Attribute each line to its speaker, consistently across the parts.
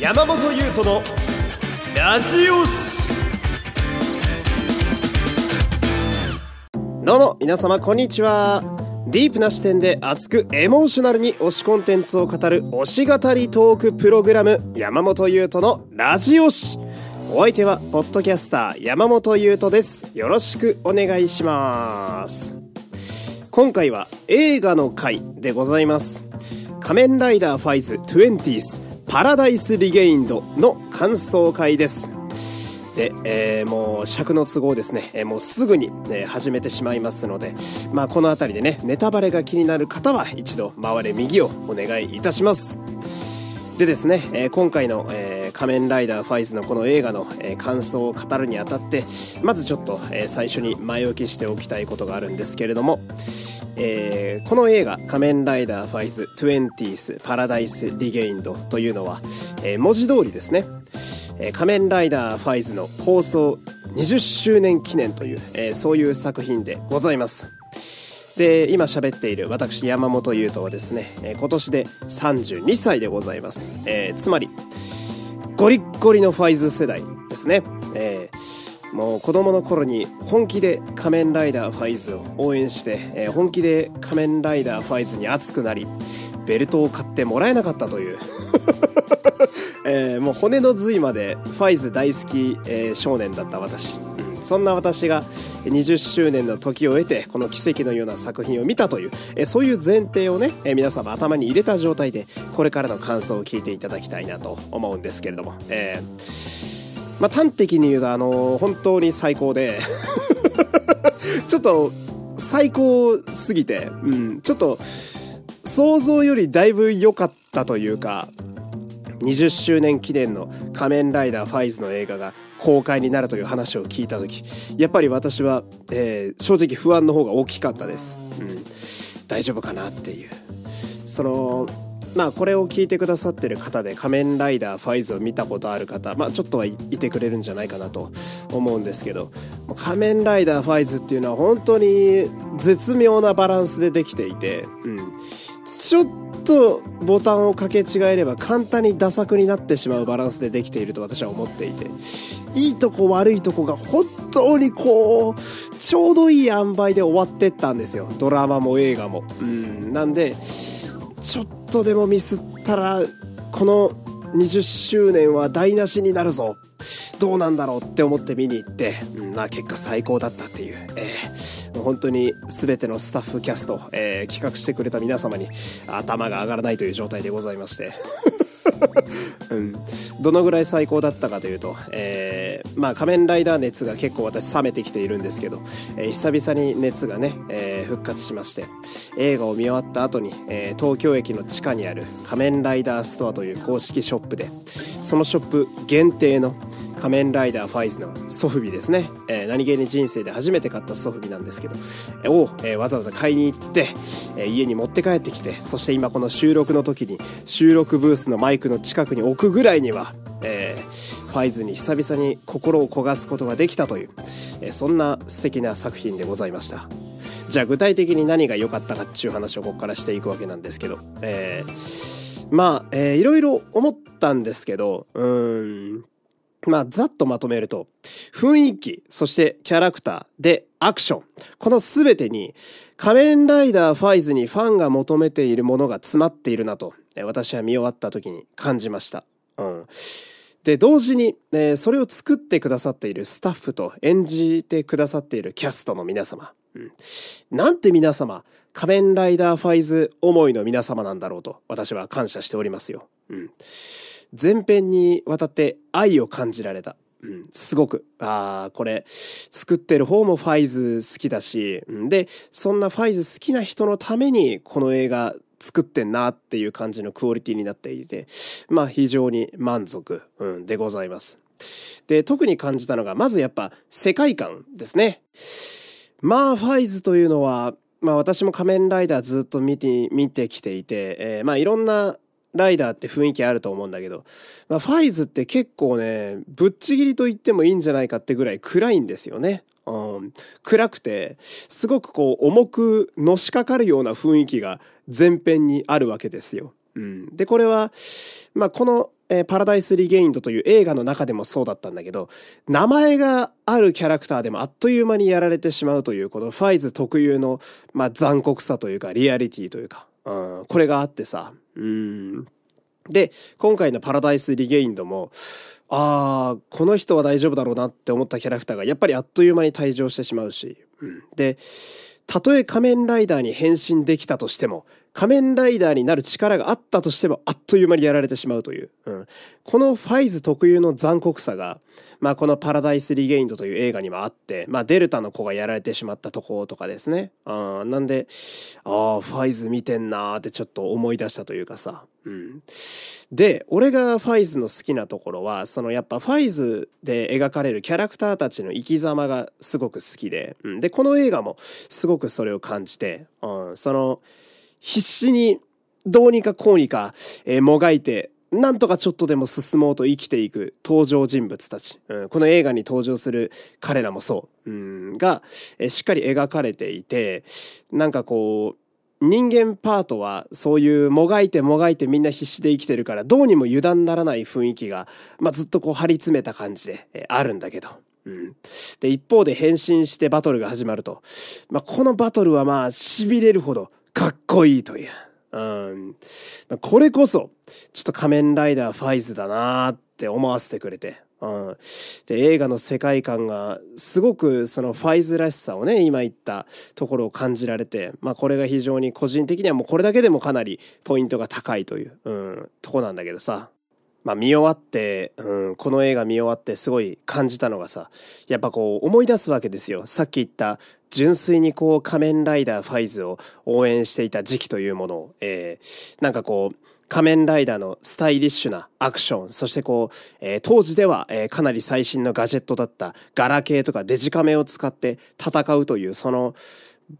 Speaker 1: 山本優斗のラジオシどうも皆様こんにちは。ディープな視点で熱くエモーショナルに推しコンテンツを語る推し語りトークプログラム山本優斗のラジオシお相手はポッドキャスター山本優斗です。よろしくお願いします。今回は映画の回でございます。仮面ライダーファイズ 20th パラダイスリゲインドの感想会ですで、えー、もう尺の都合ですね、えー、もうすぐに、えー、始めてしまいますので、まあこの辺りでね、ネタバレが気になる方は一度回れ右をお願いいたします。でですね、えー、今回の、えー、仮面ライダーファイズのこの映画の、感想を語るにあたって、まずちょっと、最初に前置きしておきたいことがあるんですけれども、えー、この映画「仮面ライダーファイズ 20th パラダイスリゲインド」というのは、文字通りですね、仮面ライダーファイズの放送20周年記念という、そういう作品でございます。で今喋っている私山本優斗はですね、今年で32歳でございます、えー、つまりゴリッゴリのファイズ世代ですね、えーもう子供の頃に本気で仮面ライダーファイズを応援して、えー、本気で仮面ライダーファイズに熱くなりベルトを買ってもらえなかったという。えー、もう骨の髄までファイズ大好き、えー、少年だった私、そんな私が20周年の時を経てこの奇跡のような作品を見たという、え、そういう前提をね、え皆様頭に入れた状態でこれからの感想を聞いていただきたいなと思うんですけれども、えーまあ、端的に言うと、あの本当に最高で ちょっと、最高すぎて、うん、ちょっと、想像よりだいぶ良かったというか、20周年記念の仮面ライダーファイズの映画が公開になるという話を聞いた時、やっぱり私は、えー、正直不安の方が大きかったです。うん。大丈夫かなっていう。その、まあこれを聞いてくださってる方で仮面ライダーファイズを見たことある方、まあちょっとはいてくれるんじゃないかなと思うんですけど、仮面ライダーファイズっていうのは本当に絶妙なバランスでできていて、うん。ちょっとボタンを掛け違えれば簡単にダ作になってしまうバランスでできていると私は思っていて、いいとこ悪いとこが本当にこう、ちょうどいい塩梅で終わってったんですよ。ドラマも映画も。うん。なんで、ちょっとでもミスったら、この20周年は台無しになるぞ。どうなんだろうって思って見に行って、うん、まあ結果最高だったっていう、えー、本当に全てのスタッフキャスト、えー、企画してくれた皆様に頭が上がらないという状態でございまして。うん、どのぐらい最高だったかというと、えー、まあ仮面ライダー熱が結構私冷めてきているんですけど、えー、久々に熱がね、えー、復活しまして映画を見終わった後に、え、東京駅の地下にある仮面ライダーストアという公式ショップでそのショップ限定の仮面ライダーファイズのソフビですね、えー、何気に人生で初めて買ったソフビなんですけど、えー、を、えー、わざわざ買いに行って、えー、家に持って帰ってきてそして今この収録の時に収録ブースのマイクの近くに置くぐらいには、えー、ファイズに久々に心を焦がすことができたという、えー、そんな素敵な作品でございました。じゃあ具体的に何が良かったかっていう話をここからしていくわけなんですけど、えー、まあ、えー、いろいろ思ったんですけど、うん、まあ、ざっとまとめると、雰囲気、そしてキャラクターでアクション。このすべてに、仮面ライダーファイズにファンが求めているものが詰まっているなと、私は見終わった時に感じました。うん。で、同時に、えー、それを作ってくださっているスタッフと演じてくださっているキャストの皆様。うん。なんて皆様、仮面ライダーファイズ思いの皆様なんだろうと、私は感謝しておりますよ。うん。前編にわたって愛を感じられた。うん、すごく。ああ、これ、作ってる方もファイズ好きだし、で、そんなファイズ好きな人のためにこの映画作ってんなっていう感じのクオリティになっていて、まあ非常に満足、うん、でございます。で、特に感じたのが、まずやっぱ世界観ですね。まあ、ファイズというのは、まあ私も仮面ライダーずっと見て、見てきていて、えー、まあいろんなライダーって雰囲気あると思うんだけど、まあ、ファイズって結構ね、ぶっちぎりと言ってもいいんじゃないかってぐらい暗いんですよね。うん、暗くて、すごくこう重くのしかかるような雰囲気が前編にあるわけですよ。うん、で、これは、まあ、このえー、パラダイス・リゲインドという映画の中でもそうだったんだけど、名前があるキャラクターでもあっという間にやられてしまうという、このファイズ特有の、まあ、残酷さというか、リアリティというか、うん、これがあってさ、うん。で、今回のパラダイス・リゲインドも、ああ、この人は大丈夫だろうなって思ったキャラクターがやっぱりあっという間に退場してしまうし、うん、で、たとえ仮面ライダーに変身できたとしても、仮面ライダーになる力があったとしても、あっという間にやられてしまうという。うん、このファイズ特有の残酷さが、まあこのパラダイス・リゲインドという映画にもあって、まあデルタの子がやられてしまったとことかですね。あなんで、ああ、ファイズ見てんなってちょっと思い出したというかさ。うん。で、俺がファイズの好きなところは、そのやっぱファイズで描かれるキャラクターたちの生き様がすごく好きで、うん、で、この映画もすごくそれを感じて、うん、その、必死にどうにかこうにか、えー、もがいて、なんとかちょっとでも進もうと生きていく登場人物たち、うん、この映画に登場する彼らもそう、うん、が、えー、しっかり描かれていて、なんかこう、人間パートはそういうもがいてもがいてみんな必死で生きてるからどうにも油断ならない雰囲気が、まあ、ずっとこう張り詰めた感じで、えあるんだけど。うん、で一方で変身してバトルが始まると、まあ、このバトルはまあ痺れるほどこいいという。うん、これこそちょっと仮面ライダーファイズだなって思わせてくれて。うん、で映画の世界観がすごくそのファイズらしさをね今言ったところを感じられて、まあ、これが非常に個人的にはもうこれだけでもかなりポイントが高いという、うん、とこなんだけどさ、まあ、見終わって、うん、この映画見終わってすごい感じたのがさやっぱこう思い出すわけですよ。さっき言った純粋にこう仮面ライダーファイズを応援していた時期というものを、えー、なんかこう仮面ライダーのスタイリッシュなアクション、そしてこう、えー、当時では、えー、かなり最新のガジェットだったガラケーとかデジカメを使って戦うという、その、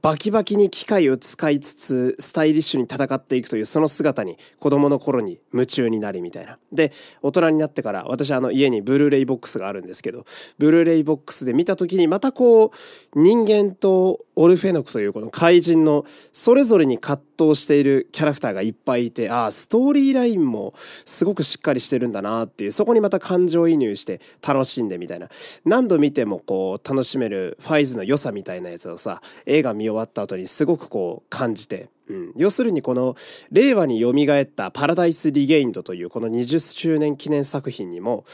Speaker 1: バキバキに機械を使いつつスタイリッシュに戦っていくというその姿に子供の頃に夢中になりみたいな。で、大人になってから私あの家にブルーレイボックスがあるんですけど、ブルーレイボックスで見た時にまたこう人間とオルフェノクというこの怪人のそれぞれに葛藤しているキャラクターがいっぱいいて、ああ、ストーリーラインもすごくしっかりしてるんだなっていう、そこにまた感情移入して楽しんでみたいな。何度見てもこう楽しめるファイズの良さみたいなやつをさ、映画見終わった後にすごくこう感じて、うん、要するにこの令和によみがえったパラダイス・リゲインドというこの20周年記念作品にも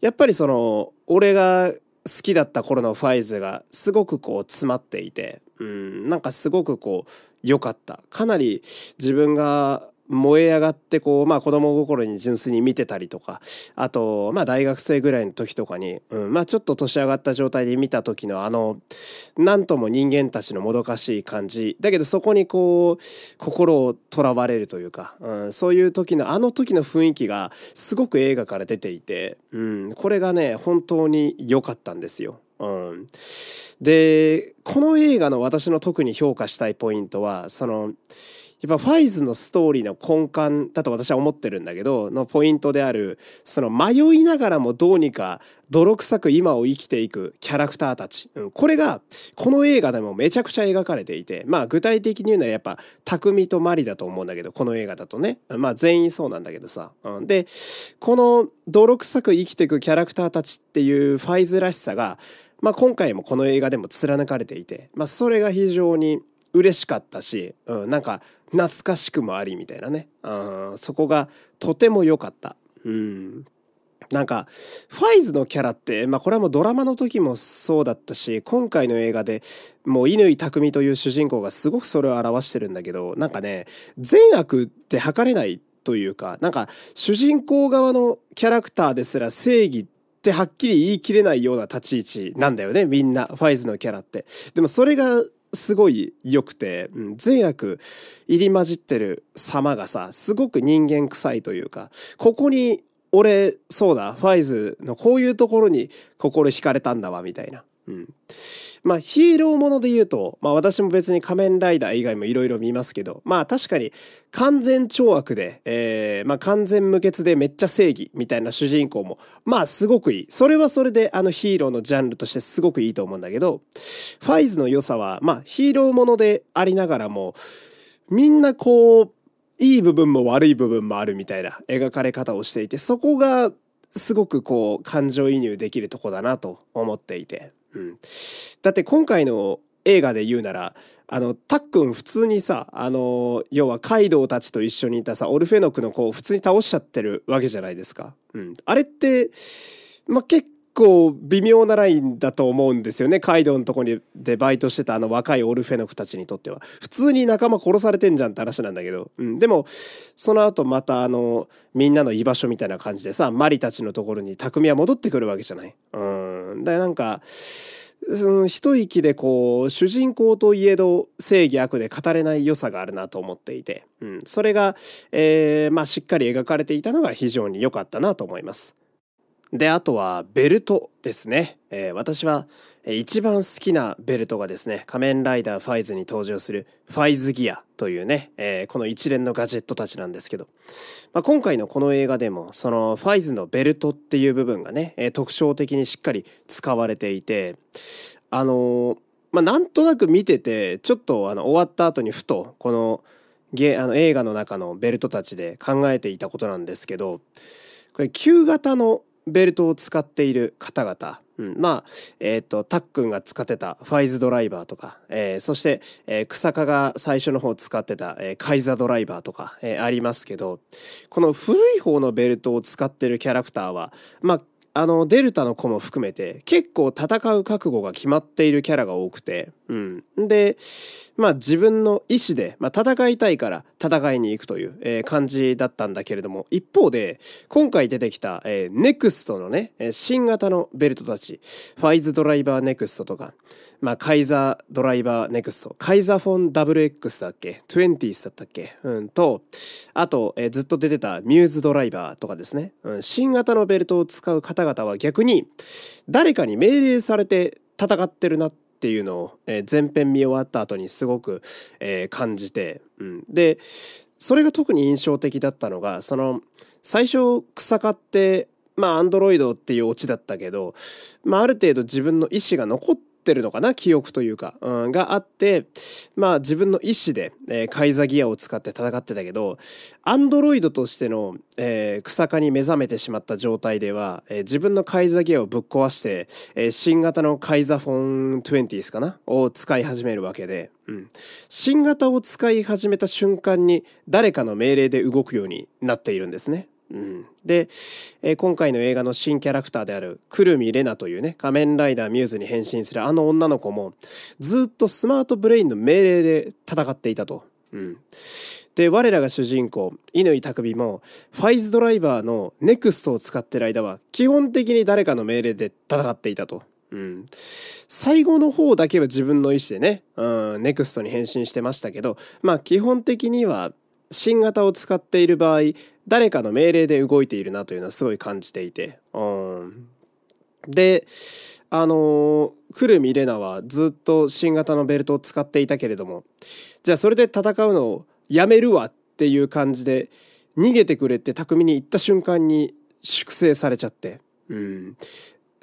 Speaker 1: やっぱりその俺が好きだった頃のファイズがすごくこう詰まっていて、うん、なんかすごくこう良かった。かなり自分が燃え上がってこう、まあ子供心に純粋に見てたりとか、あと、まあ大学生ぐらいの時とかに、うん、まあちょっと年上がった状態で見た時のあの、なんとも人間たちのもどかしい感じ。だけどそこにこう、心をとらわれるというか、うん、そういう時の、あの時の雰囲気がすごく映画から出ていて、うん、これがね、本当に良かったんですよ。うん。で、この映画の私の特に評価したいポイントは、その、やっぱファイズのストーリーの根幹だと私は思ってるんだけど、のポイントである、その迷いながらもどうにか泥臭く今を生きていくキャラクターたち。うん、これが、この映画でもめちゃくちゃ描かれていて、まあ具体的に言うならやっぱ、匠とマリだと思うんだけど、この映画だとね。まあ全員そうなんだけどさ。うん、で、この泥臭く生きていくキャラクターたちっていうファイズらしさが、まあ今回もこの映画でも貫かれていて、まあそれが非常に嬉しかったし、うん、なんか懐かしくもありみたいなね。うん、そこがとても良かった。うん。なんか、ファイズのキャラって、まあこれはもうドラマの時もそうだったし、今回の映画でもう乾匠という主人公がすごくそれを表してるんだけど、なんかね、善悪って測れないというか、なんか主人公側のキャラクターですら正義ってはっきり言い切れないような立ち位置なんだよね、みんな、ファイズのキャラって。でもそれがすごい良くて、うん、善悪入り混じってる様がさ、すごく人間臭いというか、ここに俺、そうだ、ファイズのこういうところに心惹かれたんだわ、みたいな。うん。まあヒーローもので言うと、まあ私も別に仮面ライダー以外もいろいろ見ますけど、まあ確かに完全懲悪で、えー、まあ完全無欠でめっちゃ正義みたいな主人公も、まあすごくいい。それはそれであのヒーローのジャンルとしてすごくいいと思うんだけど、ファイズの良さは、まあヒーローものでありながらも、みんなこう、いい部分も悪い部分もあるみたいな描かれ方をしていて、そこがすごくこう感情移入できるとこだなと思っていて。うん。だって今回の映画で言うなら、あの、たっくん普通にさ、あの、要はカイドウたちと一緒にいたさ、オルフェノクの子を普通に倒しちゃってるわけじゃないですか。うん。あれって、まあ、結構微妙なラインだと思うんですよね。カイドウのとこにでバイトしてたあの若いオルフェノクたちにとっては。普通に仲間殺されてんじゃんって話なんだけど。うん。でも、その後またあの、みんなの居場所みたいな感じでさ、マリたちのところに匠は戻ってくるわけじゃない。うん。で、なんか、その一息でこう、主人公といえど正義悪で語れない良さがあるなと思っていて、うん、それが、えー、まあしっかり描かれていたのが非常に良かったなと思います。で、あとはベルトですね。えー、私は一番好きなベルトがですね、仮面ライダーファイズに登場するファイズギアというね、えー、この一連のガジェットたちなんですけど、まあ、今回のこの映画でも、そのファイズのベルトっていう部分がね、えー、特徴的にしっかり使われていて、あの、まあ、なんとなく見てて、ちょっとあの終わった後にふと、このゲあの映画の中のベルトたちで考えていたことなんですけど、これ旧型のベルトを使っている方々、うん、まあ、えっ、ー、と、タックンが使ってたファイズドライバーとか、えー、そして、えー、草加が最初の方使ってた、えー、カイザドライバーとか、えー、ありますけど、この古い方のベルトを使ってるキャラクターは、まあ、あの、デルタの子も含めて、結構戦う覚悟が決まっているキャラが多くて、うん。で、まあ自分の意思で、まあ戦いたいから戦いに行くという、えー、感じだったんだけれども、一方で、今回出てきた、えー、ネクストのね、新型のベルトたち、ファイズドライバーネクストとか、まあカイザードライバーネクスト、カイザフォン WX だっけ ?20s だったっけうんと、あと、えー、ずっと出てたミューズドライバーとかですね、うん、新型のベルトを使う方々は逆に、誰かに命令されて戦ってるなってっていうのを、えー、前編見終わった後にすごく、えー、感じて、うん、でそれが特に印象的だったのがその最初草刈ってまあアンドロイドっていうオチだったけど、まあ、ある程度自分の意思が残ってってるのかな？記憶というか、うん、があって、まあ自分の意思で、えー、カイザギアを使って戦ってたけど、アンドロイドとしての、えー、草加に目覚めてしまった状態では、えー、自分のカイザギアをぶっ壊して、えー、新型のカイザフォン20ですかな？を使い始めるわけで、うん。新型を使い始めた瞬間に誰かの命令で動くようになっているんですね。うん、で、えー、今回の映画の新キャラクターであるくるみレナというね仮面ライダーミューズに変身するあの女の子もずっとスマートブレインの命令で戦っていたと。うん、で我らが主人公乾匠もファイズドライバーのネクストを使ってる間は基本的に誰かの命令で戦っていたと。うん、最後の方だけは自分の意思でね、うん、ネクストに変身してましたけどまあ基本的には新型を使っている場合誰かの命令で動いているなというのはすごい感じていて。うん、であのー、クルミレナはずっと新型のベルトを使っていたけれどもじゃあそれで戦うのをやめるわっていう感じで逃げてくれって巧みに言った瞬間に粛清されちゃって。うん。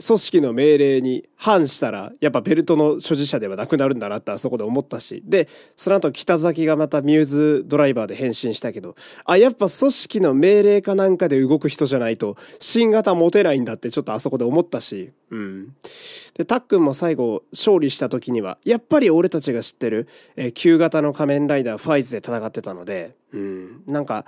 Speaker 1: 組織の命令に反したらやっぱベルトの所持者ではなくなるんだなってあそこで思ったし。でその後北崎がまたミューズドライバーで変身したけどあやっぱ組織の命令かなんかで動く人じゃないと新型持てないんだってちょっとあそこで思ったし。うん。で、たっくんも最後勝利した時には、やっぱり俺たちが知ってる、えー、旧型の仮面ライダーファイズで戦ってたので、うん。なんか、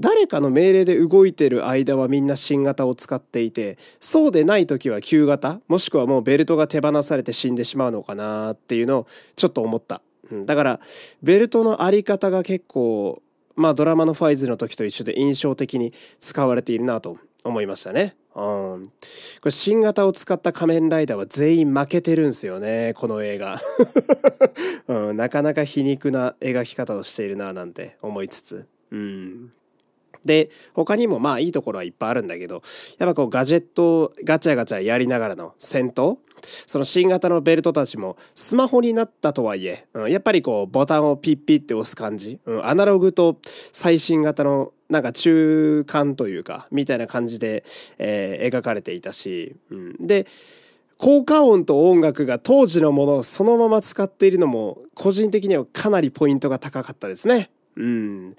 Speaker 1: 誰かの命令で動いてる間はみんな新型を使っていて、そうでない時は旧型、もしくはもうベルトが手放されて死んでしまうのかなっていうのをちょっと思った。うん、だから、ベルトのあり方が結構、まあドラマのファイズの時と一緒で印象的に使われているなと思いましたね。うん。これ新型を使った仮面ライダーは全員負けてるんすよね、この映画。うん、なかなか皮肉な描き方をしているななんて思いつつ。うん。で、他にもまあいいところはいっぱいあるんだけど、やっぱこうガジェットガチャガチャやりながらの戦闘その新型のベルトたちもスマホになったとはいえ、うん、やっぱりこうボタンをピッピッて押す感じ、うん、アナログと最新型のなんか中間というか、みたいな感じで、えー、描かれていたし、うん、で、効果音と音楽が当時のものをそのまま使っているのも個人的にはかなりポイントが高かったですね。うん。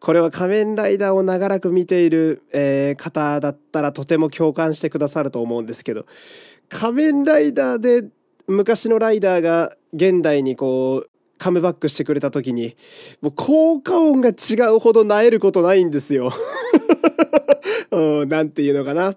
Speaker 1: これは仮面ライダーを長らく見ている、えー、方だったらとても共感してくださると思うんですけど、仮面ライダーで昔のライダーが現代にこう、カムバックしてくれた時に、もう効果音が違うほど萎えることないんですよ。うん、なんていうのかな。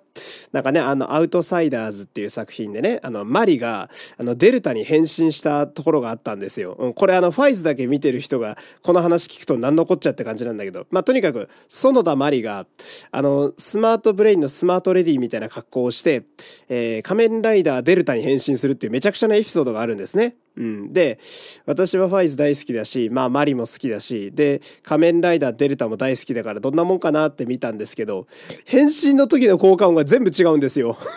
Speaker 1: なんかね、あの、アウトサイダーズっていう作品でね、あの、マリが、あの、デルタに変身したところがあったんですよ。うん、これあの、ファイズだけ見てる人が、この話聞くと何のこっちゃって感じなんだけど、まあ、とにかく、園田マリが、あの、スマートブレインのスマートレディみたいな格好をして、えー、仮面ライダーデルタに変身するっていうめちゃくちゃなエピソードがあるんですね。うん。で、私はファイズ大好きだし、まあマリも好きだし、で、仮面ライダーデルタも大好きだからどんなもんかなって見たんですけど、変身の時の効果音が全部違違うんですよ。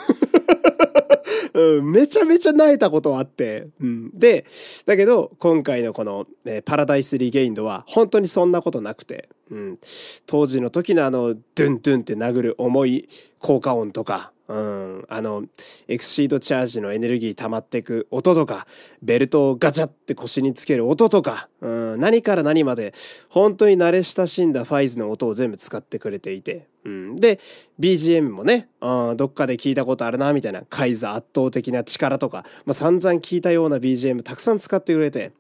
Speaker 1: うん、めちゃめちゃ泣いたことあって。うん、で、だけど、今回のこの、えパラダイスリゲインドは、本当にそんなことなくて、うん、当時の時のあの、ドゥンドゥンって殴る重い効果音とか、うん、あの、エクシードチャージのエネルギー溜まってく音とか、ベルトをガチャって腰につける音とか、うん、何から何まで、本当に慣れ親しんだファイズの音を全部使ってくれていて、うん、で、BGM もね、うん、どっかで聞いたことあるな、みたいな、カイザー圧倒的な力とか、まあ、散々聞いたような BGM たくさん使ってくれて、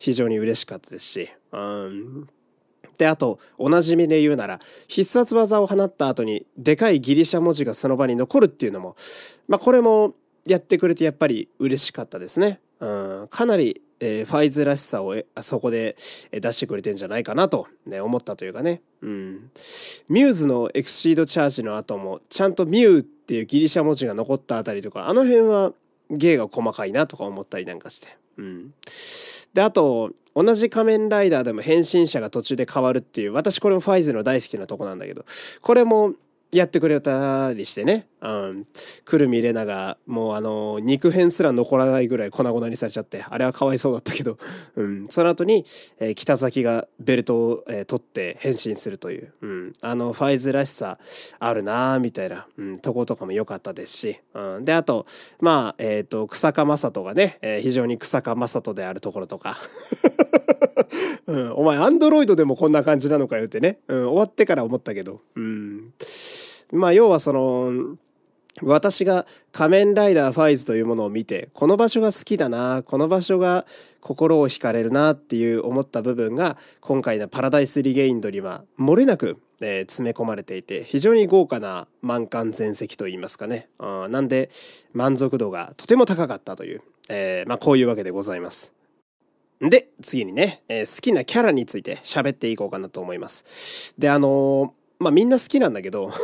Speaker 1: 非常に嬉しかったですし、うんで、あと、おなじみで言うなら、必殺技を放った後に、でかいギリシャ文字がその場に残るっていうのも、まあ、これもやってくれてやっぱり嬉しかったですね。うん、かなり、えー、ファイズらしさをそこで出してくれてんじゃないかなと、ね、思ったというかね。うん。ミューズのエクシードチャージの後も、ちゃんとミューっていうギリシャ文字が残ったあたりとか、あの辺は芸が細かいなとか思ったりなんかして。うん。で、あと、同じ仮面ライダーでも変身者が途中で変わるっていう、私これもファイズの大好きなとこなんだけど、これもやってくれたりしてね。うん。くるみれなが、もうあの、肉片すら残らないぐらい粉々にされちゃって、あれはかわいそうだったけど、うん。その後に、えー、北崎がベルトを、えー、取って変身するという、うん。あの、ファイズらしさあるなーみたいな、うん、とことかも良かったですし、うん。で、あと、まあ、えっ、ー、と、草加正人がね、えー、非常に草加正人であるところとか、うん、お前アンドロイドでもこんな感じなのかよってね、うん、終わってから思ったけど、うん。まあ要はその、私が仮面ライダーファイズというものを見て、この場所が好きだな、この場所が心を惹かれるなっていう思った部分が、今回のパラダイスリゲインドには漏れなく、えー、詰め込まれていて、非常に豪華な満館全席といいますかね。あなんで、満足度がとても高かったという、えー、まあこういうわけでございます。で、次にね、えー、好きなキャラについて喋っていこうかなと思います。で、あのまあみんな好きなんだけど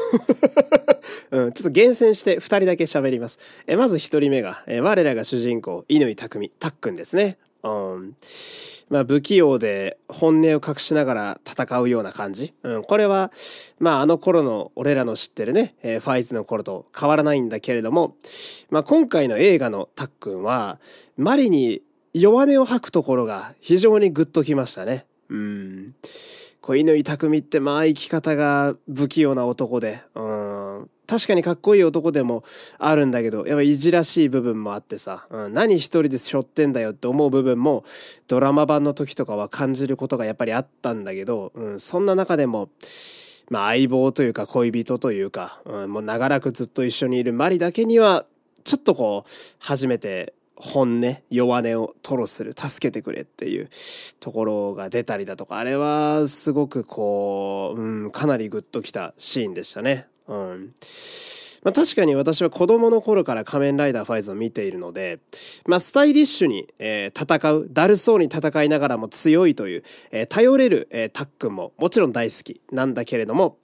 Speaker 1: うん、ちょっと厳選して2人だけ喋ります。えまず1人目が、え我らが主人公、乾匠、たっくんですね。うん。まあ不器用で本音を隠しながら戦うような感じ。うん。これは、まああの頃の俺らの知ってるね、えー、ファイズの頃と変わらないんだけれども、まあ今回の映画のたっくんは、マリに弱音を吐くところが非常にグッときましたね。うん。小犬匠ってまあ生き方が不器用な男で、うん。確かにかっこいい男でもあるんだけど、やっぱいじらしい部分もあってさ、うん、何一人で背負ってんだよって思う部分もドラマ版の時とかは感じることがやっぱりあったんだけど、うん、そんな中でも、まあ相棒というか恋人というか、うん、もう長らくずっと一緒にいるマリだけには、ちょっとこう、初めて本音、弱音を吐露する、助けてくれっていうところが出たりだとか、あれはすごくこう、うん、かなりグッときたシーンでしたね。うん。まあ、確かに私は子供の頃から仮面ライダーファイズを見ているので、まあ、スタイリッシュに、えー、戦う、だるそうに戦いながらも強いという、えー、頼れる、えー、タックンももちろん大好きなんだけれども、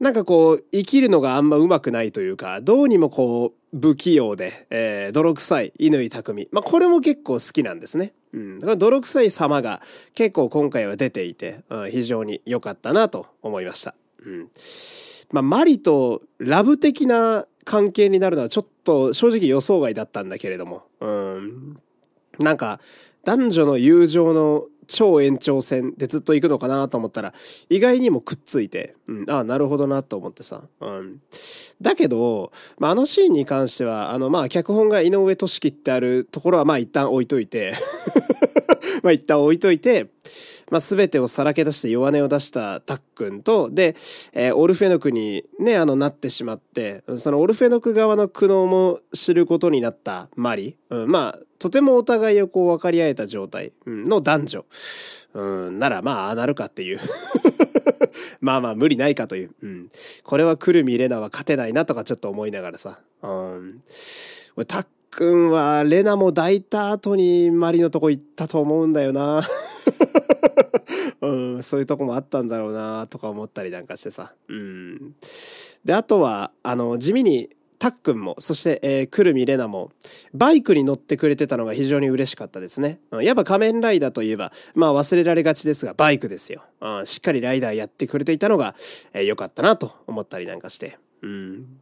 Speaker 1: なんかこう、生きるのがあんま上手くないというか、どうにもこう、不器用で、えー、泥臭い乾匠。まあ、これも結構好きなんですね。うん。だから泥臭い様が結構今回は出ていて、うん、非常に良かったなと思いました。うん。まあ、マリとラブ的な関係になるのはちょっと正直予想外だったんだけれども、うん。なんか、男女の友情の超延長戦でずっと行くのかなと思ったら、意外にもくっついて、うん、ああ、なるほどなと思ってさ。うん。だけど、まあ、あのシーンに関しては、あの、まあ、脚本が井上俊樹ってあるところは、まあ、一旦置いといて まあ、一旦置いといて、まあ、全てをさらけ出して弱音を出したタックンと、で、えー、オルフェノクにね、あの、なってしまって、そのオルフェノク側の苦悩も知ることになったマリ。うん、まあ、とてもお互いをこう分かり合えた状態の男女。うん、ならまあ、ああなるかっていう まあまあ、無理ないかという。うん。これはくるみレナは勝てないなとかちょっと思いながらさ。うん。タッくんはレナも抱いた後にマリのとこ行ったと思うんだよな。うん、そういうとこもあったんだろうなとか思ったりなんかしてさ。うん。で、あとは、あの、地味にたっくんも、そして、えー、くるみれなも、バイクに乗ってくれてたのが非常に嬉しかったですね。うんやっぱ仮面ライダーといえば、まあ忘れられがちですが、バイクですよ。うん、しっかりライダーやってくれていたのが、えー、良かったなと思ったりなんかして。うん。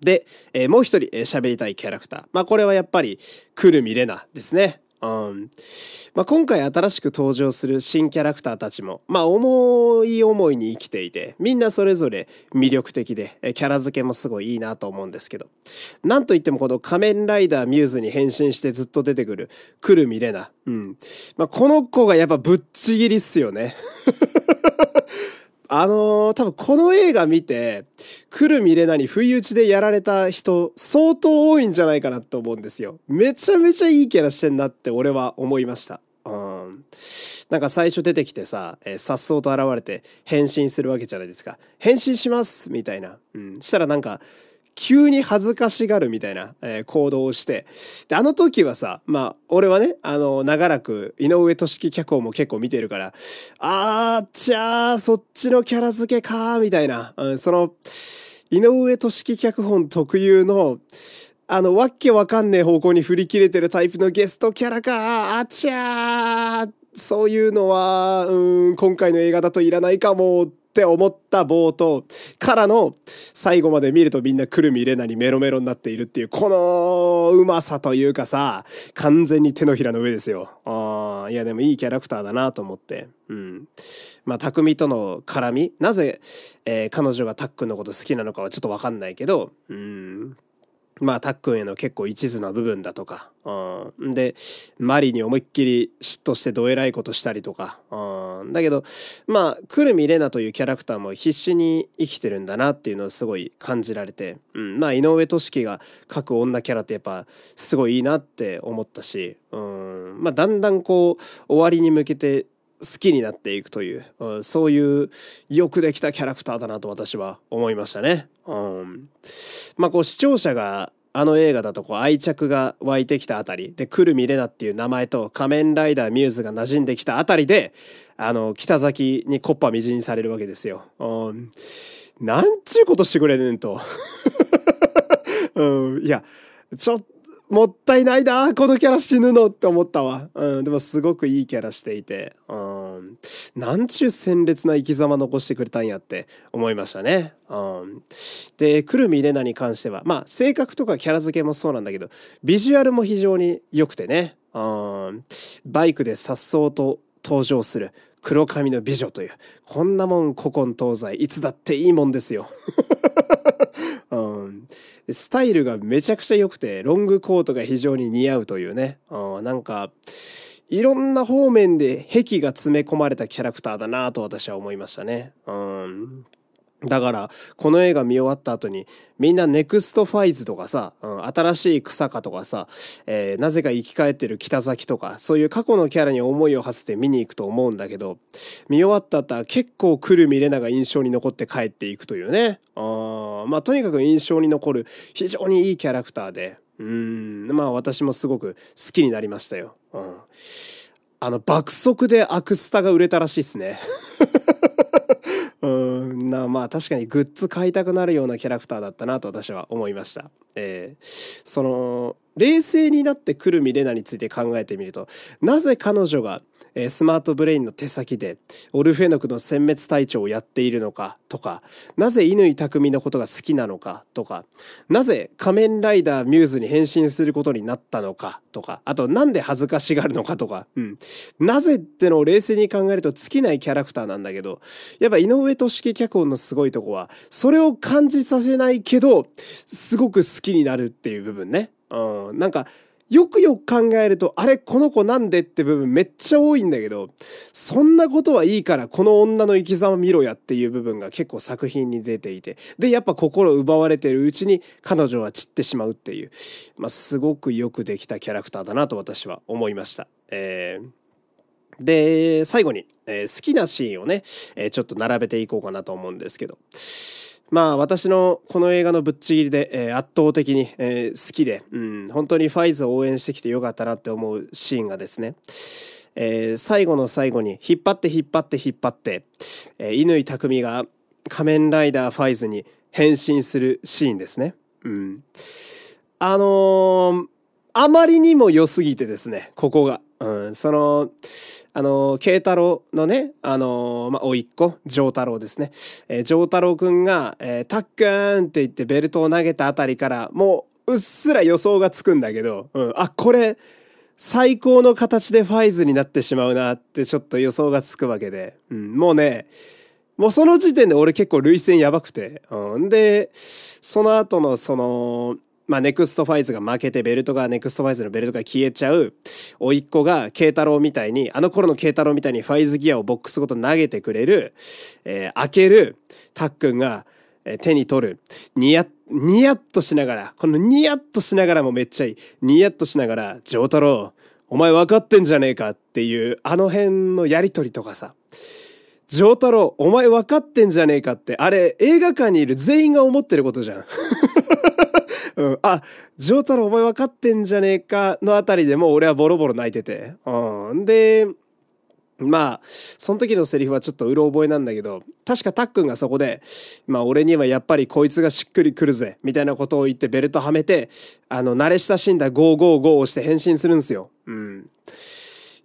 Speaker 1: で、えー、もう一人喋、えりたいキャラクター。まあこれはやっぱり、くるみれなですね。うん。まあ、今回新しく登場する新キャラクターたちも、まあ、思い思いに生きていてみんなそれぞれ魅力的でキャラ付けもすごいいいなと思うんですけど。なんといってもこの仮面ライダーミューズに変身してずっと出てくるくるみれな、うん。まあ、この子がやっぱぶっちぎりっすよね。あのー、多分この映画見て、来るみれなに不意打ちでやられた人、相当多いんじゃないかなと思うんですよ。めちゃめちゃいいキャラしてんなって俺は思いました。うん。なんか最初出てきてさ、えー、さっと現れて変身するわけじゃないですか。変身しますみたいな。うん。したらなんか、急に恥ずかしがるみたいな、えー、行動をして。で、あの時はさ、まあ、俺はね、あの、長らく、井上俊樹脚本も結構見てるから、あー、じゃあ、そっちのキャラ付けかーみたいな、うん、その、井上俊樹脚本特有の、あの、わけわかんねえ方向に振り切れてるタイプのゲストキャラか、あちゃー、そういうのは、うん、今回の映画だといらないかも、っって思った冒頭からの最後まで見るとみんなくるみれなにメロメロになっているっていうこのうまさというかさ完全に手のひらの上ですよ。あいやでもいいキャラクターだなと思って。うん。まあ匠との絡み？なぜ、えー、彼女がタックンのこと好きなのかはちょっとわかんないけどうんまあ、たっくんへの結構一途な部分だとか、うん、で、マリに思いっきり嫉妬してどえらいことしたりとか、うん、だけど、まあ、くるみれなというキャラクターも必死に生きてるんだなっていうのをすごい感じられて、うん、まあ、井上俊樹が書く女キャラってやっぱすごいいいなって思ったし、うん、まあ、だんだんこう、終わりに向けて好きになっていくという、うん、そういうよくできたキャラクターだなと私は思いましたね。うん、まあこう視聴者があの映画だとこう愛着が湧いてきたあたりで来る見れなっていう名前と仮面ライダーミューズが馴染んできたあたりであの北崎にコッパみじんにされるわけですよ。うん、なんちゅうことしてくれねんと。うん、いやちょっともったいないなこのキャラ死ぬのって思ったわ。うん、でもすごくいいキャラしていて、うん、なんちゅう鮮烈な生き様残してくれたんやって思いましたね。うん、で、くるみれなに関しては、まあ性格とかキャラ付けもそうなんだけど、ビジュアルも非常に良くてね、うん、バイクで颯爽と登場する黒髪の美女という、こんなもん古今東西いつだっていいもんですよ。うん、スタイルがめちゃくちゃ良くて、ロングコートが非常に似合うというね。うん、なんか、いろんな方面で癖が詰め込まれたキャラクターだなと私は思いましたね。うんだから、この映画見終わった後に、みんなネクストファイズとかさ、うん、新しい草かとかさ、えー、なぜか生き返ってる北崎とか、そういう過去のキャラに思いを馳せて見に行くと思うんだけど、見終わった後は結構来る見れなが印象に残って帰っていくというね。あまあ、とにかく印象に残る非常にいいキャラクターで、うん、まあ私もすごく好きになりましたよ。うん。あの、爆速でアクスタが売れたらしいっすね。うんなまあ確かにグッズ買いたくなるようなキャラクターだったなと私は思いました。えー、その冷静になってくるみれなについて考えてみるとなぜ彼女がえスマートブレインの手先でオルフェノクの殲滅隊長をやっているのかとか、なぜ乾匠のことが好きなのかとか、なぜ仮面ライダーミューズに変身することになったのかとか、あとなんで恥ずかしがるのかとか、うん。なぜってのを冷静に考えると尽きないキャラクターなんだけど、やっぱ井上俊樹脚本のすごいとこは、それを感じさせないけど、すごく好きになるっていう部分ね。うん。なんか、よくよく考えると、あれ、この子なんでって部分めっちゃ多いんだけど、そんなことはいいからこの女の生き様見ろやっていう部分が結構作品に出ていて、で、やっぱ心奪われてるうちに彼女は散ってしまうっていう、まあ、すごくよくできたキャラクターだなと私は思いました。えーで、最後に、えー、好きなシーンをね、えー、ちょっと並べていこうかなと思うんですけど、まあ私のこの映画のぶっちぎりで、えー、圧倒的に、えー、好きで、うん、本当にファイズを応援してきてよかったなって思うシーンがですね、えー、最後の最後に引っ張って引っ張って引っ張って、えー、乾匠が仮面ライダーファイズに変身するシーンですね。うん。あのー、あまりにも良すぎてですね、ここが。うん、その、あの、慶太郎のね、あの、まあ、おいっ子、丈太郎ですね。えー、丈太郎くんが、えー、タックーンって言ってベルトを投げたあたりから、もう、うっすら予想がつくんだけど、うん、あ、これ、最高の形でファイズになってしまうなってちょっと予想がつくわけで、うん、もうね、もうその時点で俺結構涙腺やばくて、うん、で、その後のその、まあ、ネクストファイズが負けてベルトが、ネクストファイズのベルトが消えちゃう、甥っ子が、啓太郎みたいに、あの頃の啓太郎みたいにファイズギアをボックスごと投げてくれる、えー、開ける、たっくんが、えー、手に取る、ニヤッ、ニヤッとしながら、このニヤッとしながらもめっちゃいい。ニヤッとしながら、丈太郎、お前分かってんじゃねえかっていう、あの辺のやりとりとかさ、丈太郎、お前分かってんじゃねえかって、あれ、映画館にいる全員が思ってることじゃん。うん、あ、丈太郎お前分かってんじゃねえかのあたりでも俺はボロボロ泣いてて。うん。で、まあ、その時のセリフはちょっとうろ覚えなんだけど、確かたっくんがそこで、まあ俺にはやっぱりこいつがしっくりくるぜ、みたいなことを言ってベルトはめて、あの、慣れ親しんだ555をして変身するんですよ。うん。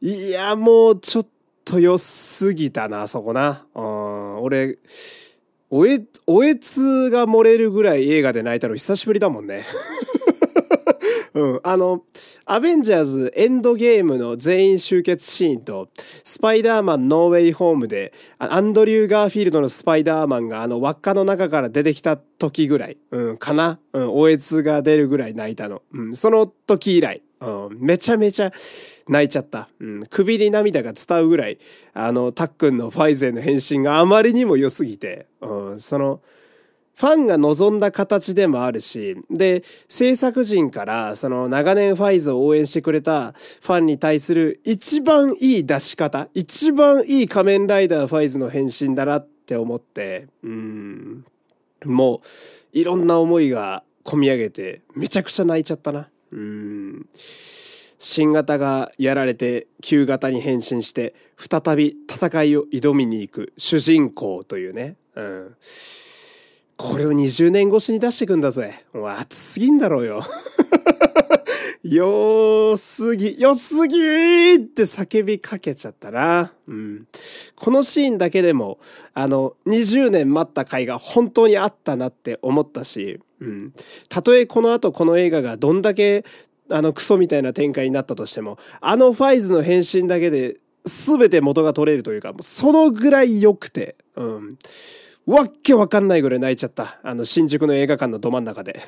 Speaker 1: いや、もうちょっと良すぎたな、そこな。うん、俺、おえ、おえつが漏れるぐらい映画で泣いたの久しぶりだもんね。うん。あの、アベンジャーズエンドゲームの全員集結シーンと、スパイダーマンノーウェイホームで、アンドリュー・ガーフィールドのスパイダーマンがあの輪っかの中から出てきた時ぐらい、うん、かな？うん、おえつが出るぐらい泣いたの。うん、その時以来、うん、めちゃめちゃ泣いちゃった。うん、首に涙が伝うぐらい、あの、たっくんのファイゼンの変身があまりにも良すぎて、うん、その、ファンが望んだ形でもあるし、で、制作陣からその長年ファイズを応援してくれたファンに対する一番いい出し方、一番いい仮面ライダーファイズの変身だなって思って、うん、もういろんな思いが込み上げてめちゃくちゃ泣いちゃったな。うん。新型がやられて旧型に変身して再び戦いを挑みに行く主人公というね、うん、これを20年越しに出してくんだぜ。もう熱すぎんだろうよ。よーすぎ、よすぎーって叫びかけちゃったな。うん。このシーンだけでも、あの、20年待った回が本当にあったなって思ったし、うん。たとえこの後この映画がどんだけあのクソみたいな展開になったとしても、あのファイズの変身だけで全て元が取れるというか、そのぐらい良くて、うん。わっけわかんないぐらい泣いちゃった。あの、新宿の映画館のど真ん中で。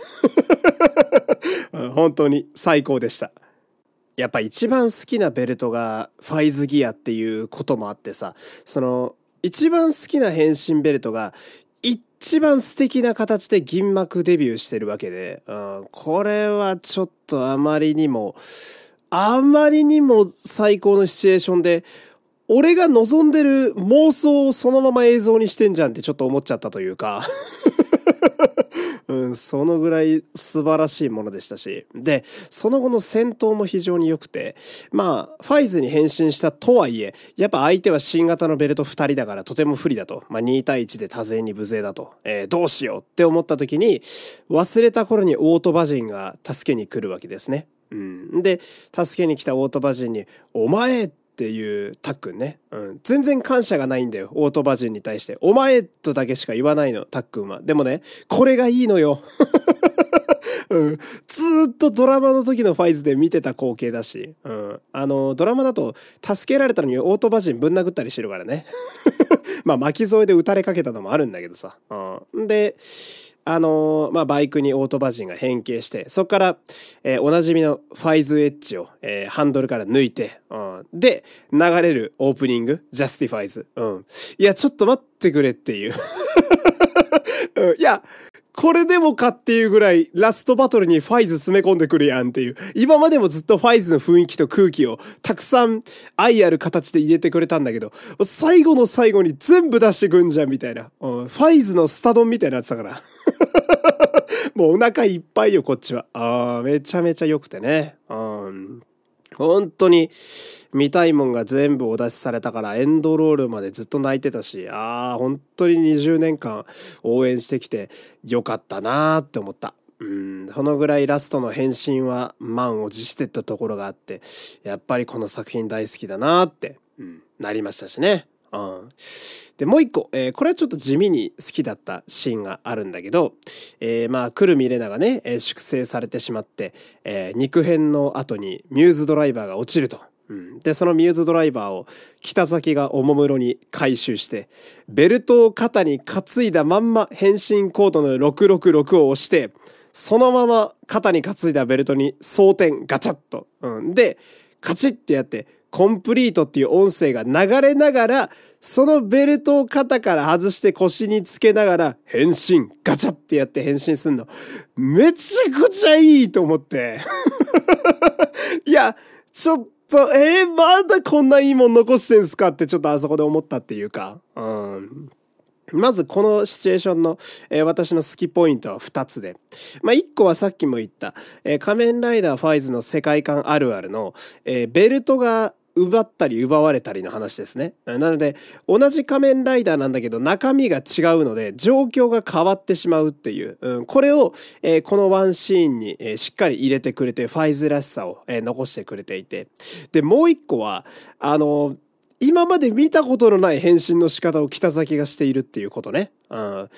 Speaker 1: 本当に最高でした。やっぱ一番好きなベルトがファイズギアっていうこともあってさ、その、一番好きな変身ベルトが一番素敵な形で銀幕デビューしてるわけで、うん、これはちょっとあまりにも、あまりにも最高のシチュエーションで、俺が望んでる妄想をそのまま映像にしてんじゃんってちょっと思っちゃったというかうん、そのぐらい素晴らしいものでしたし。で、その後の戦闘も非常に良くて、まあ、ファイズに変身したとはいえ、やっぱ相手は新型のベルト2人だからとても不利だと。まあ、2対1で多勢に無勢だと。えー、どうしようって思った時に、忘れた頃にオートバジンが助けに来るわけですね。うん。で、助けに来たオートバジンに、お前ていうタックンね、うん。全然感謝がないんだよ。オートバジンに対して。お前とだけしか言わないの、タックンは。でもね、これがいいのよ。うん、ずっとドラマの時のファイズで見てた光景だし、うん、あの、ドラマだと助けられたのにオートバジンぶん殴ったりしてるからね。まあ巻き添えで撃たれかけたのもあるんだけどさ。うん、で、あのー、まあ、バイクにオートバジンが変形して、そこから、えー、おなじみのファイズエッジを、えー、ハンドルから抜いて、うん、で、流れるオープニング、ジャスティファイズ。うん。いや、ちょっと待ってくれっていう。うん、いや、これでもかっていうぐらいラストバトルにファイズ詰め込んでくるやんっていう。今までもずっとファイズの雰囲気と空気をたくさん愛ある形で入れてくれたんだけど、最後の最後に全部出してくんじゃんみたいな。うん、ファイズのスタドンみたいになってたから。もうお腹いっぱいよ、こっちは。ああ、めちゃめちゃ良くてね。うん。本当に見たいもんが全部お出しされたからエンドロールまでずっと泣いてたし、ああ、本当に20年間応援してきてよかったなーって思った。うん、そのぐらいラストの変身は満を持してったところがあって、やっぱりこの作品大好きだなーって、うん、なりましたしね。うん。で、もう一個、えー、これはちょっと地味に好きだったシーンがあるんだけど、えー、まあ、くるみれながね、えー、粛清されてしまって、えー、肉片の後にミューズドライバーが落ちると。うん、で、そのミューズドライバーを北崎がおもむろに回収して、ベルトを肩に担いだまんま変身コードの666を押して、そのまま肩に担いだベルトに装填ガチャッと。うん、で、カチッってやって、コンプリートっていう音声が流れながら、そのベルトを肩から外して腰につけながら、変身ガチャってやって変身すんの。めちゃくちゃいいと思って。いや、ちょっと、えー、まだこんないいもん残してんすか？ってちょっとあそこで思ったっていうか。うん。まずこのシチュエーションの、えー、私の好きポイントは2つで。まあ、1個はさっきも言った、えー、仮面ライダーファイズの世界観あるあるの、えー、ベルトが奪ったり奪われたりの話ですね。なので、同じ仮面ライダーなんだけど中身が違うので状況が変わってしまうっていう。うん、これを、えー、このワンシーンに、えー、しっかり入れてくれて、ファイズらしさを、えー、残してくれていて。で、もう一個は、あの今まで見たことのない変身の仕方を北崎がしているっていうことね。うん。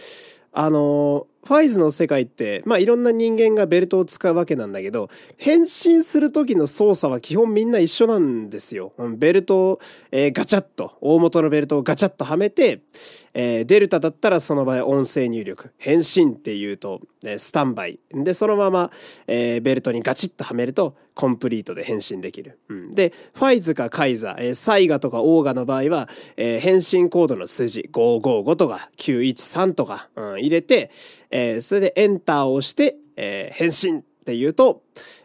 Speaker 1: あのファイズの世界って、まあいろんな人間がベルトを使うわけなんだけど、変身する時の操作は基本みんな一緒なんですよ。ベルトを、えー、ガチャッと、大元のベルトをガチャッとはめて、えー、デルタだったらその場合音声入力、変身っていうと、えー、スタンバイ。で、そのまま、えー、ベルトにガチッとはめると、コンプリートで変身できる。うん、で、ファイズかカイザー、えー、サイガとかオーガの場合は、えー、変身コードの数字555とか913とか、うん、入れて、えー、それでエンターを押して、えー、変身って言うと、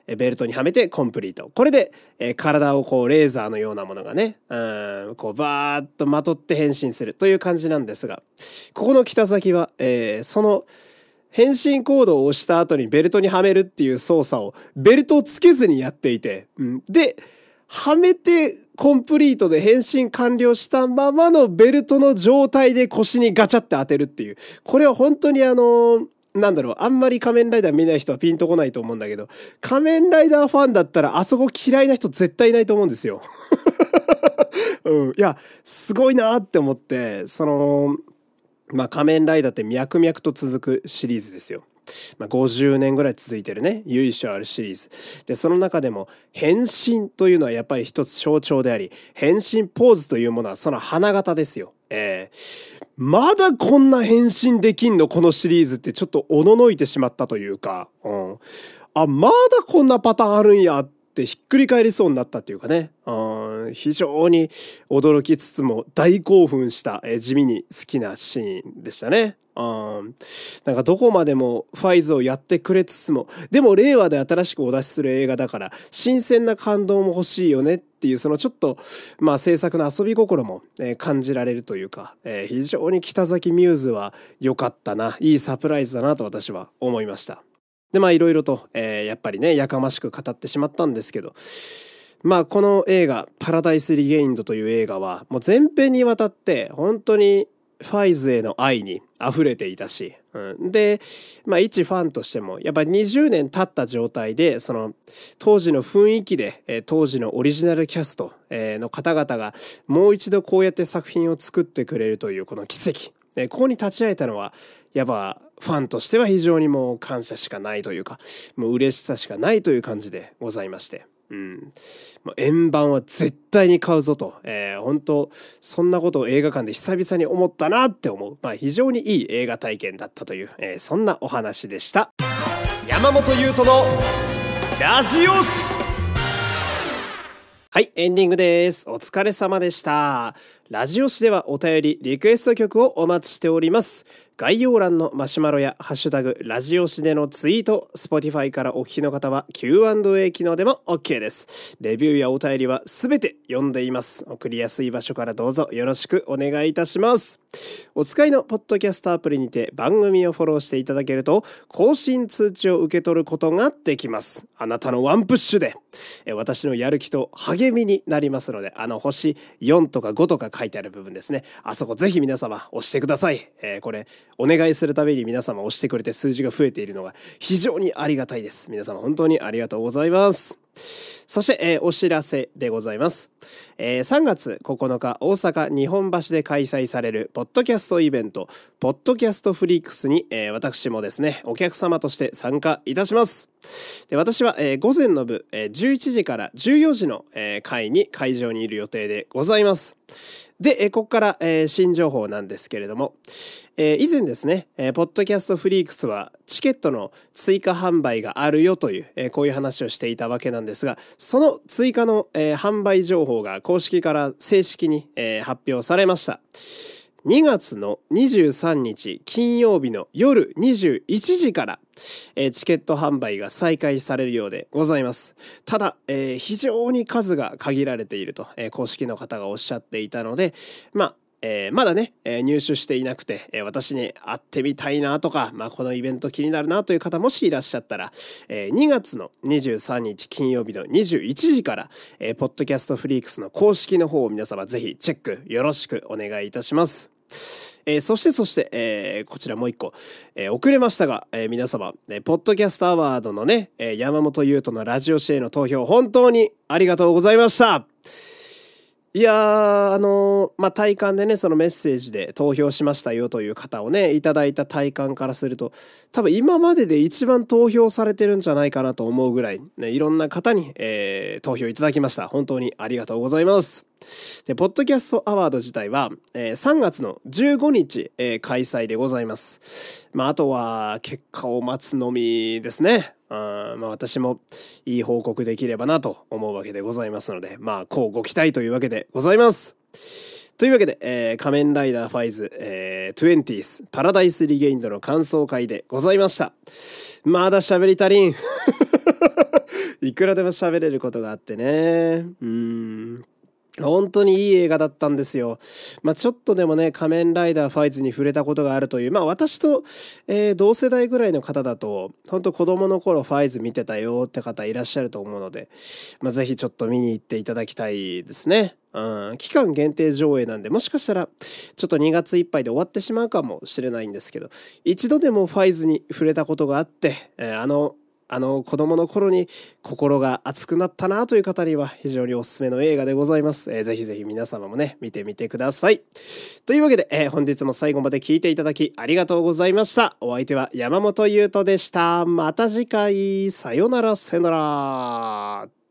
Speaker 1: ベルトにはめてコンプリート。これで、え、体をこうレーザーのようなものがね、うん、こうバーッとまとって変身するという感じなんですが、ここの北先は、えー、その変身コードを押した後にベルトにはめるっていう操作をベルトをつけずにやっていて、うん、で、はめてコンプリートで変身完了したままのベルトの状態で腰にガチャって当てるっていう。これは本当にあのなんだろう、あんまり仮面ライダー見ない人はピンとこないと思うんだけど、仮面ライダーファンだったらあそこ嫌いな人絶対いないと思うんですよ。うん。いや、すごいなって思って、その、まあ仮面ライダーって脈々と続くシリーズですよ。まあ、50年ぐらい続いてるね、由緒あるシリーズ。で、その中でも、変身というのはやっぱり一つ象徴であり、変身ポーズというものはその花形ですよ。えー、まだこんな変身できんの？このシリーズってちょっとおののいてしまったというか、うん。あ、まだこんなパターンあるんやってひっくり返りそうになったっていうかね。うん、非常に驚きつつも大興奮した、えー、地味に好きなシーンでしたね。うん。なんかどこまでもファイズをやってくれつつも、でも令和で新しくお出しする映画だから、新鮮な感動も欲しいよねっていう、そのちょっと、まあ制作の遊び心も、えー、感じられるというか、えー、非常に北崎ミューズは良かったな、いいサプライズだなと私は思いました。で、まあいろいろと、えー、やっぱりね、やかましく語ってしまったんですけど、まあこの映画、パラダイス・リゲインドという映画は、もう全編にわたって本当にファイズへの愛に溢れていたし、うん、で、まあ一ファンとしても、やっぱり20年経った状態で、その当時の雰囲気で、えー、当時のオリジナルキャスト、えー、の方々がもう一度こうやって作品を作ってくれるというこの奇跡。えー、ここに立ち会えたのは、やっぱファンとしては非常にもう感謝しかないというか、もう嬉しさしかないという感じでございまして。うん。円盤は絶対に買うぞと、えー、本当そんなことを映画館で久々に思ったなって思う、まあ、非常にいい映画体験だったという、えー、そんなお話でした。山本優斗のラジオシはい、エンディングです。お疲れ様でした。ラジオ誌ではお便り、リクエスト曲をお待ちしております。概要欄のマシュマロやハッシュタグ、ラジオ誌でのツイート、Spotify からお聞きの方は Q&A 機能でも OK です。レビューやお便りはすべて読んでいます。送りやすい場所からどうぞよろしくお願いいたします。お使いのポッドキャストアプリにて番組をフォローしていただけると、更新通知を受け取ることができます。あなたのワンプッシュで、私のやる気と励みになりますので、あの星4とか5とか書いてある部分ですね。あそこぜひ皆様押してください。えー、これ、お願いするたびに皆様押してくれて数字が増えているのが非常にありがたいです。皆様本当にありがとうございます。そして、えー、お知らせでございます。えー、3月9日、大阪日本橋で開催されるポッドキャストイベント、ポッドキャストフリークスに、えー、私もですね、お客様として参加いたします。で私は、えー、午前の部、えー、11時から14時の、えー、会に会場にいる予定でございます。で、え、ここから、え、新情報なんですけれども、え、以前ですね、え、ポッドキャストフリークスはチケットの追加販売があるよという、え、こういう話をしていたわけなんですが、その追加の、え、販売情報が公式から正式に、え、発表されました。2月の23日金曜日の夜21時から、えー、チケット販売が再開されるようでございます。ただ、えー、非常に数が限られていると、えー、公式の方がおっしゃっていたので、まあ、えー、まだね、えー、入手していなくて、えー、私に会ってみたいなとか、まあ、このイベント気になるなという方もしいらっしゃったら、え、2月の23日金曜日の21時から、え、ポッドキャストフリークスの公式の方を皆様ぜひチェックよろしくお願いいたします。えー、そしてそして、えー、こちらもう一個、えー、遅れましたが、え皆様、えポッドキャストアワードのね、え山本優斗のラジオシェの投票本当にありがとうございました。いやー、あの、まあ、体感でね、そのメッセージで投票しましたよという方をね、いただいた体感からすると、多分今までで一番投票されてるんじゃないかなと思うぐらい、ね、いろんな方に、えー、投票いただきました。本当にありがとうございます。で、ポッドキャストアワード自体は、えー、3月の15日、えー、開催でございます。まあ、あとは結果を待つのみですね。あまあ私もいい報告できればなと思うわけでございますので、まあ、こうご期待というわけでございます。というわけで、えー、仮面ライダーファイズ、えー、20s パラダイスリゲインドの感想会でございました。まだ喋り足りん。いくらでも喋れることがあってね。うん。本当にいい映画だったんですよ。まあ、ちょっとでもね、仮面ライダーファイズに触れたことがあるという、まあ、私と、えー、同世代ぐらいの方だと、本当子供の頃ファイズ見てたよって方いらっしゃると思うので、まあ、ぜひちょっと見に行っていただきたいですね。うん、期間限定上映なんで、もしかしたら、ちょっと2月いっぱいで終わってしまうかもしれないんですけど、一度でもファイズに触れたことがあって、えー、あの、あの子供の頃に心が熱くなったなという方には非常におすすめの映画でございます。えー、ぜひぜひ皆様もね、見てみてください。というわけで、えー、本日も最後まで聞いていただきありがとうございました。お相手は山本優斗でした。また次回、さよなら、さよなら。